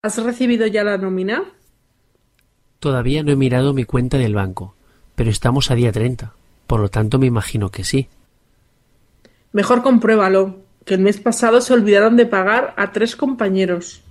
¿Has recibido ya la nómina? Todavía no he mirado mi cuenta del banco, pero estamos a día treinta, por lo tanto me imagino que sí. Mejor compruébalo, que el mes pasado se olvidaron de pagar a tres compañeros.